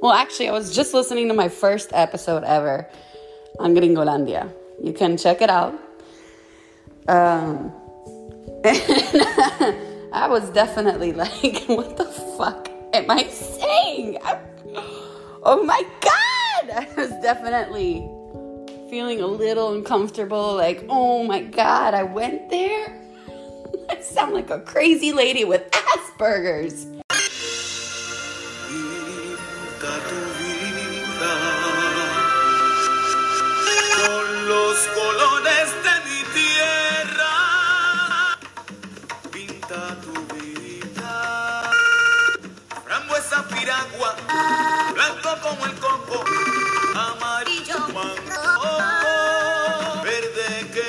Well, actually, I was just listening to my first episode ever on Gringolandia. You can check it out. Um, I was definitely like, what the fuck am I saying? I, oh my God! I was definitely feeling a little uncomfortable. Like, oh my God, I went there? I sound like a crazy lady with Asperger's. Blanco como el coco, amarillo mango, verde que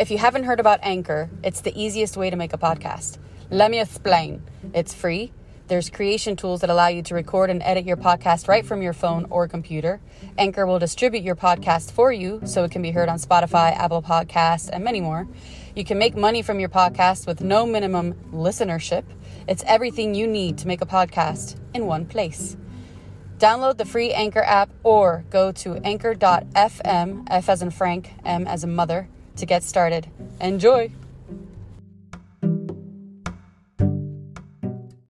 If you haven't heard about Anchor, it's the easiest way to make a podcast. Let me explain. It's free there's creation tools that allow you to record and edit your podcast right from your phone or computer. Anchor will distribute your podcast for you so it can be heard on Spotify, Apple Podcasts, and many more. You can make money from your podcast with no minimum listenership. It's everything you need to make a podcast in one place. Download the free Anchor app or go to anchor.fm, F as in Frank, M as in mother, to get started. Enjoy!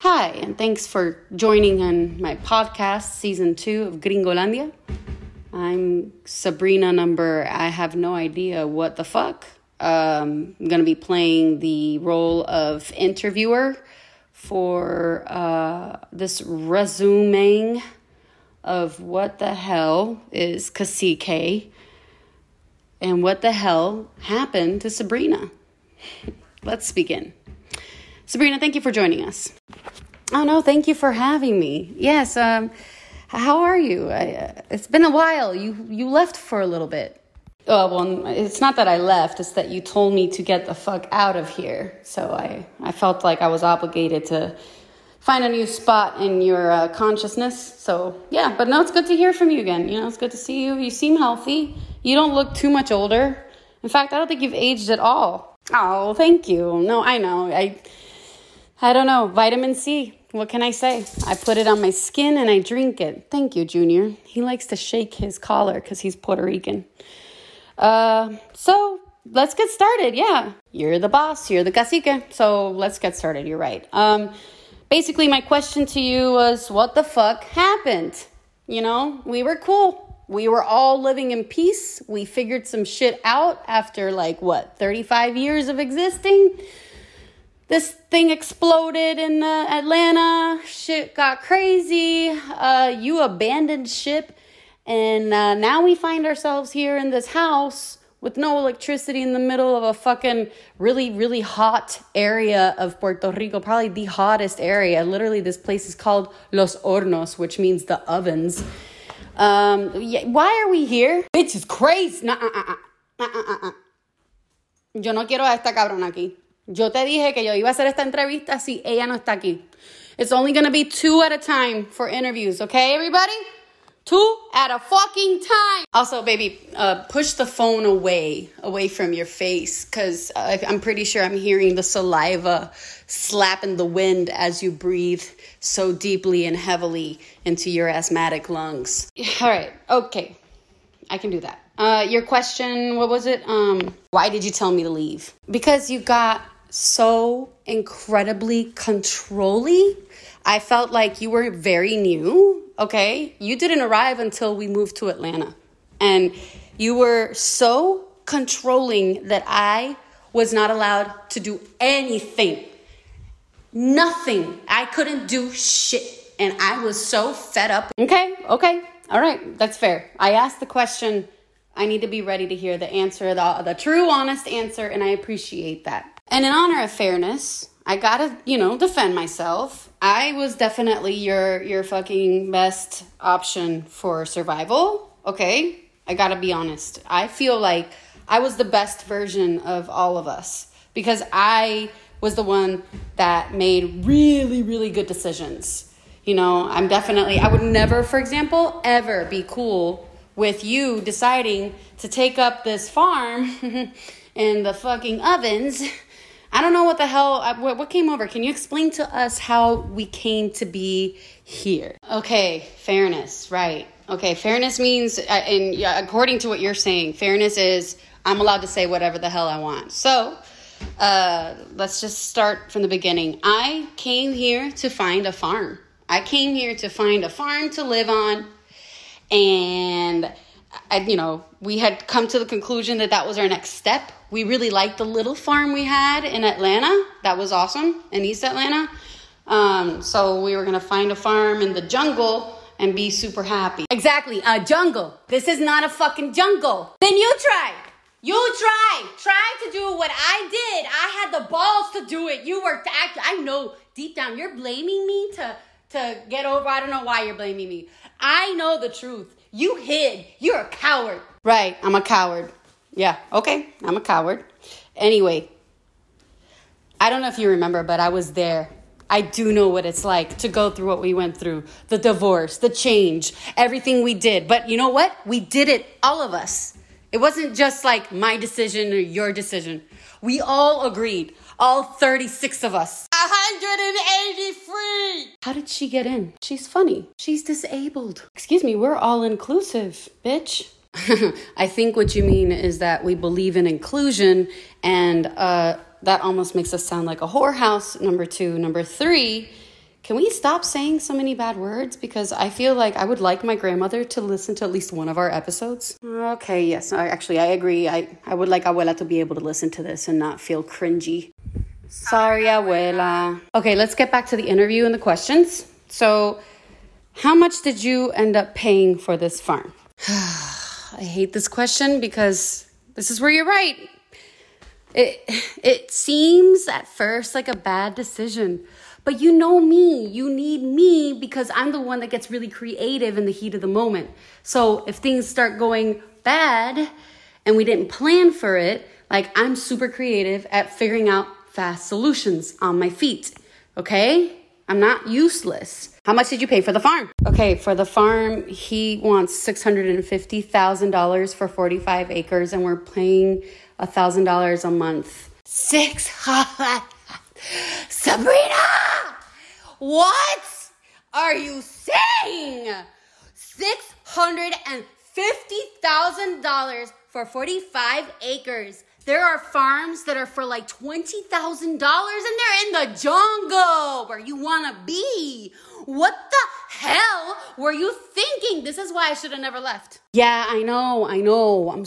Hi, and thanks for joining on my podcast, season two of Gringolandia. I'm Sabrina number, I have no idea what the fuck. Um, I'm going to be playing the role of interviewer for uh, this resuming of what the hell is Cacique and what the hell happened to Sabrina. Let's begin. Sabrina, thank you for joining us. Oh no, thank you for having me. Yes, um, how are you? I, uh, it's been a while. You you left for a little bit. Oh well, it's not that I left. It's that you told me to get the fuck out of here. So I I felt like I was obligated to find a new spot in your uh, consciousness. So yeah, but no, it's good to hear from you again. You know, it's good to see you. You seem healthy. You don't look too much older. In fact, I don't think you've aged at all. Oh, thank you. No, I know. I I don't know. Vitamin C. What can I say? I put it on my skin and I drink it. Thank you, Junior. He likes to shake his collar because he's Puerto Rican. Uh, so let's get started. Yeah, you're the boss. You're the cacique. So let's get started. You're right. Um, basically, my question to you was, what the fuck happened? You know, we were cool. We were all living in peace. We figured some shit out after like what, 35 years of existing this thing exploded in uh, Atlanta. Shit got crazy. Uh, you abandoned ship. And uh, now we find ourselves here in this house with no electricity in the middle of a fucking really, really hot area of Puerto Rico, probably the hottest area. Literally, this place is called Los Hornos, which means the ovens. Um, yeah, why are we here? Bitch is crazy. Nah, uh, uh, uh, uh, uh, uh. Yo no quiero a esta cabrona aquí. Yo te dije que yo iba a hacer esta entrevista si ella no está aquí. It's only gonna be two at a time for interviews, okay, everybody? Two at a fucking time. Also, baby, uh, push the phone away, away from your face, because I'm pretty sure I'm hearing the saliva slap in the wind as you breathe so deeply and heavily into your asthmatic lungs. All right, okay, I can do that. Uh, your question, what was it? Um, why did you tell me to leave? Because you got so incredibly controlling. I felt like you were very new, okay? You didn't arrive until we moved to Atlanta. And you were so controlling that I was not allowed to do anything. Nothing. I couldn't do shit. And I was so fed up. Okay, okay, all right, that's fair. I asked the question. I need to be ready to hear the answer, the, the true, honest answer, and I appreciate that. And in honor of fairness, I gotta, you know, defend myself. I was definitely your your fucking best option for survival. Okay, I gotta be honest. I feel like I was the best version of all of us because I was the one that made really, really good decisions. You know, I'm definitely, I would never, for example, ever be cool with you deciding to take up this farm and the fucking ovens. I don't know what the hell, what, what came over. Can you explain to us how we came to be here? Okay, fairness, right. Okay, fairness means, uh, and according to what you're saying, fairness is I'm allowed to say whatever the hell I want. So, uh, let's just start from the beginning. I came here to find a farm. I came here to find a farm to live on, and I, you know, we had come to the conclusion that that was our next step. We really liked the little farm we had in Atlanta. That was awesome in East Atlanta. Um, so we were gonna find a farm in the jungle and be super happy. Exactly, a jungle. This is not a fucking jungle. Then you try. You try. Try to do what I did. I had the balls to do it. You were act. I know deep down you're blaming me to to get over. I don't know why you're blaming me. I know the truth. You hid. You're a coward. Right. I'm a coward. Yeah. Okay. I'm a coward. Anyway, I don't know if you remember, but I was there. I do know what it's like to go through what we went through the divorce, the change, everything we did. But you know what? We did it, all of us. It wasn't just like my decision or your decision. We all agreed, all 36 of us. 183! How did she get in? She's funny. She's disabled. Excuse me, we're all inclusive, bitch. I think what you mean is that we believe in inclusion, and uh, that almost makes us sound like a whorehouse. Number two. Number three, can we stop saying so many bad words? Because I feel like I would like my grandmother to listen to at least one of our episodes. Okay, yes, I, actually, I agree. I, I would like Abuela to be able to listen to this and not feel cringy. Sorry, Abuela. Okay, let's get back to the interview and the questions. So, how much did you end up paying for this farm? I hate this question because this is where you're right. It, it seems at first like a bad decision. But you know me, you need me because I'm the one that gets really creative in the heat of the moment. So if things start going bad and we didn't plan for it, like I'm super creative at figuring out fast solutions on my feet. Okay? I'm not useless. How much did you pay for the farm? Okay, for the farm, he wants $650,000 for 45 acres, and we're paying $1,000 a month. Six Sabrina! What are you saying? $650,000 for 45 acres. There are farms that are for like $20,000 and they're in the jungle where you want to be. What the hell were you thinking? This is why I should have never left. Yeah, I know. I know. I'm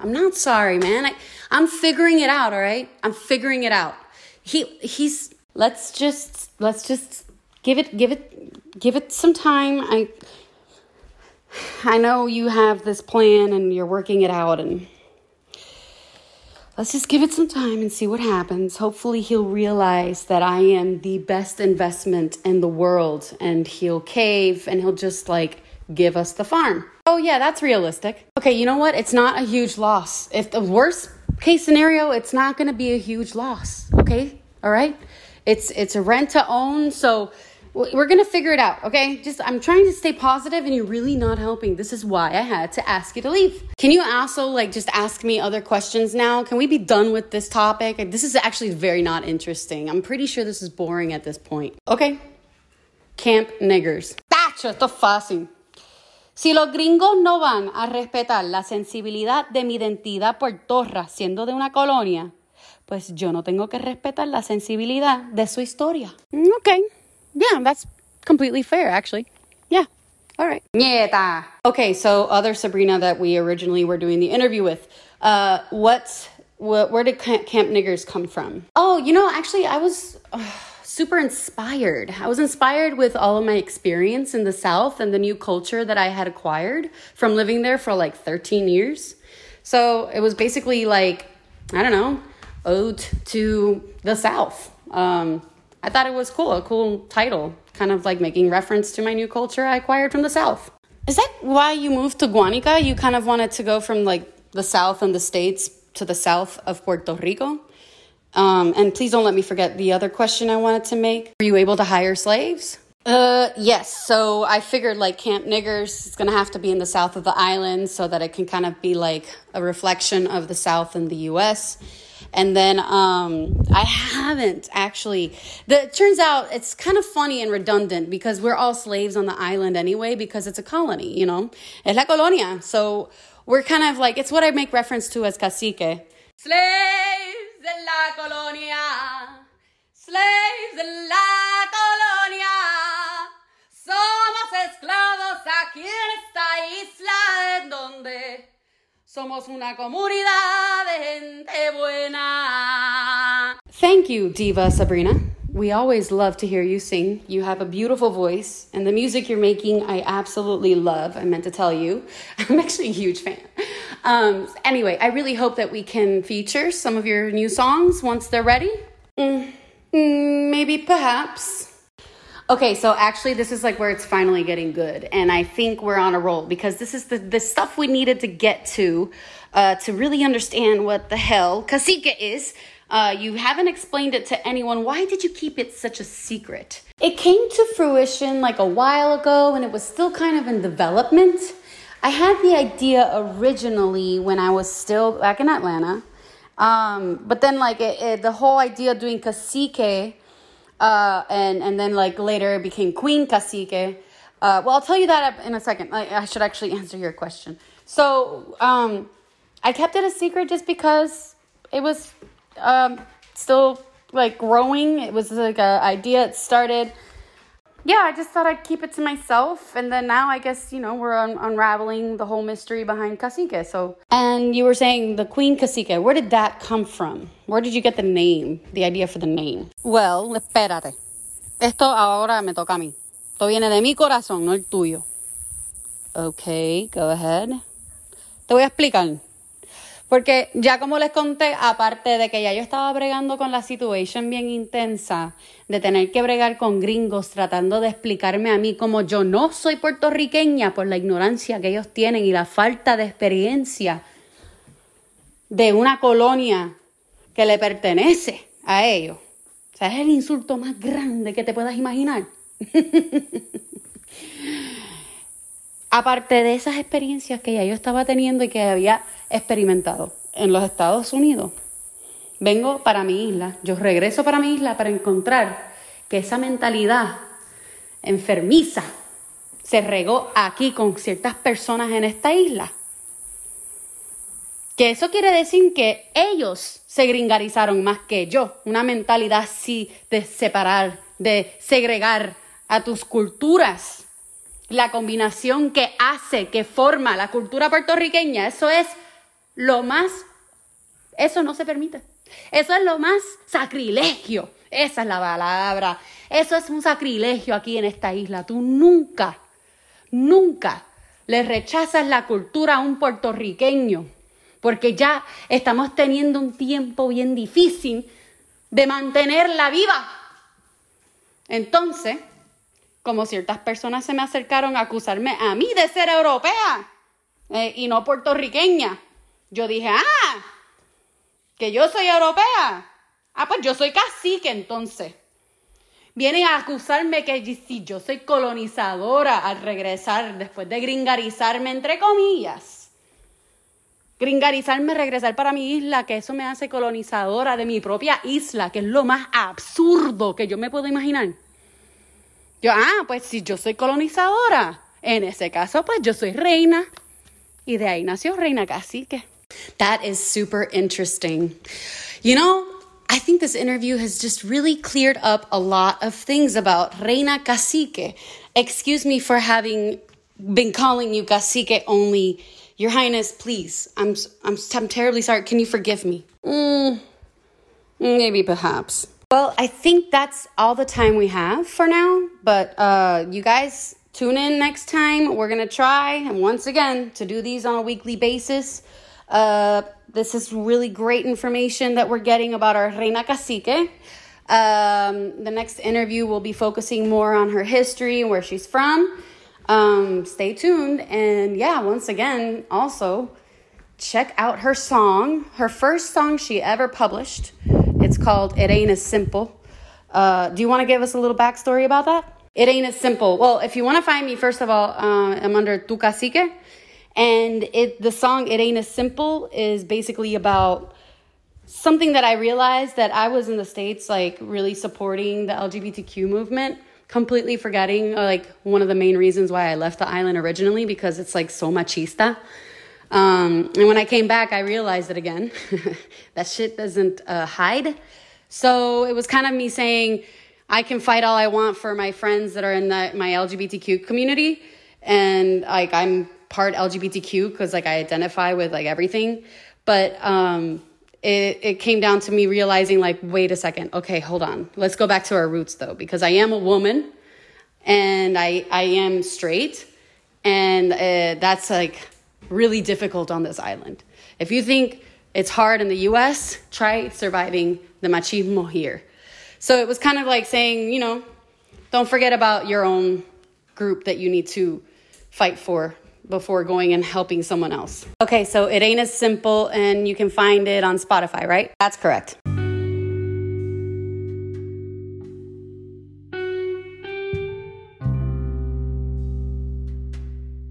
I'm not sorry, man. I I'm figuring it out, all right? I'm figuring it out. He he's let's just let's just give it give it give it some time. I I know you have this plan and you're working it out and let's just give it some time and see what happens. Hopefully he'll realize that I am the best investment in the world and he'll cave and he'll just like give us the farm. Oh yeah, that's realistic. Okay, you know what? It's not a huge loss. If the worst case scenario, it's not going to be a huge loss, okay? All right? It's it's a rent to own, so we're gonna figure it out, okay? Just I'm trying to stay positive, and you're really not helping. This is why I had to ask you to leave. Can you also like just ask me other questions now? Can we be done with this topic? This is actually very not interesting. I'm pretty sure this is boring at this point. Okay. Camp niggers. Tacho, esto fácil. Si los gringos no van a respetar la sensibilidad de mi identidad puertorra siendo de una colonia, pues yo no tengo que respetar la sensibilidad de su historia. Okay. Yeah, that's completely fair, actually. Yeah. All right. Nieta. Okay, so other Sabrina that we originally were doing the interview with, uh, what's, wh- where did Camp Niggers come from? Oh, you know, actually, I was uh, super inspired. I was inspired with all of my experience in the South and the new culture that I had acquired from living there for like 13 years. So it was basically like, I don't know, ode to the South. Um, I thought it was cool, a cool title, kind of like making reference to my new culture I acquired from the South. Is that why you moved to Guanica? You kind of wanted to go from like the South and the States to the South of Puerto Rico? Um, and please don't let me forget the other question I wanted to make. Were you able to hire slaves? Uh, yes. So I figured like Camp Niggers is going to have to be in the south of the island so that it can kind of be like a reflection of the south in the US. And then um, I haven't actually. The, it turns out it's kind of funny and redundant because we're all slaves on the island anyway because it's a colony, you know? Es la colonia. So we're kind of like, it's what I make reference to as cacique. Slaves de la colonia. Slaves de la colonia. Somos esclavos aquí en esta isla en donde somos una comunidad de gente buena. Thank you, Diva Sabrina. We always love to hear you sing. You have a beautiful voice, and the music you're making, I absolutely love. I meant to tell you. I'm actually a huge fan. Um, anyway, I really hope that we can feature some of your new songs once they're ready. Mm, mm, maybe, perhaps. Okay, so actually, this is like where it's finally getting good, and I think we're on a roll because this is the the stuff we needed to get to uh, to really understand what the hell cacique is. Uh, you haven't explained it to anyone. Why did you keep it such a secret? It came to fruition like a while ago, and it was still kind of in development. I had the idea originally when I was still back in Atlanta, um, but then like it, it, the whole idea of doing cacique uh, and and then like later became Queen Cacique. Uh, well, I'll tell you that in a second. I, I should actually answer your question. So um, I kept it a secret just because it was um, still like growing. It was like an idea. It started yeah, I just thought I'd keep it to myself. And then now I guess, you know, we're un- unraveling the whole mystery behind Cacique. So, and you were saying the Queen Cacique, where did that come from? Where did you get the name, the idea for the name? Well, espérate. Esto ahora me toca a mí. Esto viene de mi corazón, no el tuyo. Okay, go ahead. Te voy a explicar. Porque ya como les conté, aparte de que ya yo estaba bregando con la situación bien intensa, de tener que bregar con gringos tratando de explicarme a mí como yo no soy puertorriqueña por la ignorancia que ellos tienen y la falta de experiencia de una colonia que le pertenece a ellos. O sea, es el insulto más grande que te puedas imaginar. aparte de esas experiencias que ya yo estaba teniendo y que había experimentado en los Estados Unidos, vengo para mi isla, yo regreso para mi isla para encontrar que esa mentalidad enfermiza se regó aquí con ciertas personas en esta isla. Que eso quiere decir que ellos se gringarizaron más que yo. Una mentalidad así de separar, de segregar a tus culturas la combinación que hace, que forma la cultura puertorriqueña, eso es lo más, eso no se permite. Eso es lo más sacrilegio. Esa es la palabra. Eso es un sacrilegio aquí en esta isla. Tú nunca, nunca le rechazas la cultura a un puertorriqueño, porque ya estamos teniendo un tiempo bien difícil de mantenerla viva. Entonces, como ciertas personas se me acercaron a acusarme a mí de ser europea eh, y no puertorriqueña. Yo dije, ah, que yo soy europea. Ah, pues yo soy cacique entonces. Vienen a acusarme que si yo soy colonizadora al regresar, después de gringarizarme, entre comillas. Gringarizarme, regresar para mi isla, que eso me hace colonizadora de mi propia isla, que es lo más absurdo que yo me puedo imaginar. Yo, ah, pues si yo soy colonizadora, en ese caso, pues yo soy reina. Y de ahí nació Reina Cacique. That is super interesting. You know, I think this interview has just really cleared up a lot of things about Reina Cacique. Excuse me for having been calling you Cacique only. Your Highness, please. I'm, I'm, I'm terribly sorry. Can you forgive me? Mm, maybe, perhaps. Well, I think that's all the time we have for now. But uh, you guys tune in next time. We're going to try, and once again, to do these on a weekly basis. Uh, this is really great information that we're getting about our Reina Cacique. Um, the next interview will be focusing more on her history and where she's from. Um, stay tuned. And yeah, once again, also check out her song, her first song she ever published. It's called It Ain't As Simple. Uh, do you want to give us a little backstory about that? It ain't as simple. Well, if you want to find me, first of all, uh, I'm under Tu Cacique. And it the song It Ain't As Simple is basically about something that I realized that I was in the States, like really supporting the LGBTQ movement, completely forgetting like one of the main reasons why I left the island originally because it's like so machista. Um, and when I came back, I realized it again. that shit doesn't uh, hide. So it was kind of me saying, I can fight all I want for my friends that are in the, my LGBTQ community. And like, I'm part LGBTQ because like I identify with like everything. But, um, it, it came down to me realizing like, wait a second. Okay, hold on. Let's go back to our roots though, because I am a woman and I, I am straight. And uh, that's like, really difficult on this island. If you think it's hard in the US, try surviving the machismo here. So it was kind of like saying, you know, don't forget about your own group that you need to fight for before going and helping someone else. Okay, so it ain't as simple, and you can find it on Spotify, right? That's correct.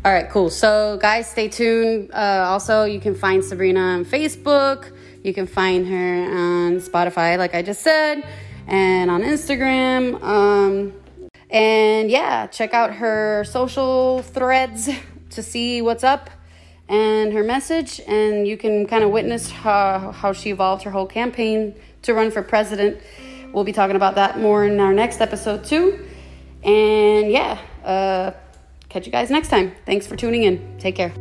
All right, cool. So, guys, stay tuned. Uh, also, you can find Sabrina on Facebook. You can find her on Spotify, like I just said, and on Instagram. Um, and yeah, check out her social threads to see what's up and her message. And you can kind of witness how, how she evolved her whole campaign to run for president. We'll be talking about that more in our next episode, too. And yeah, uh, Catch you guys next time. Thanks for tuning in. Take care.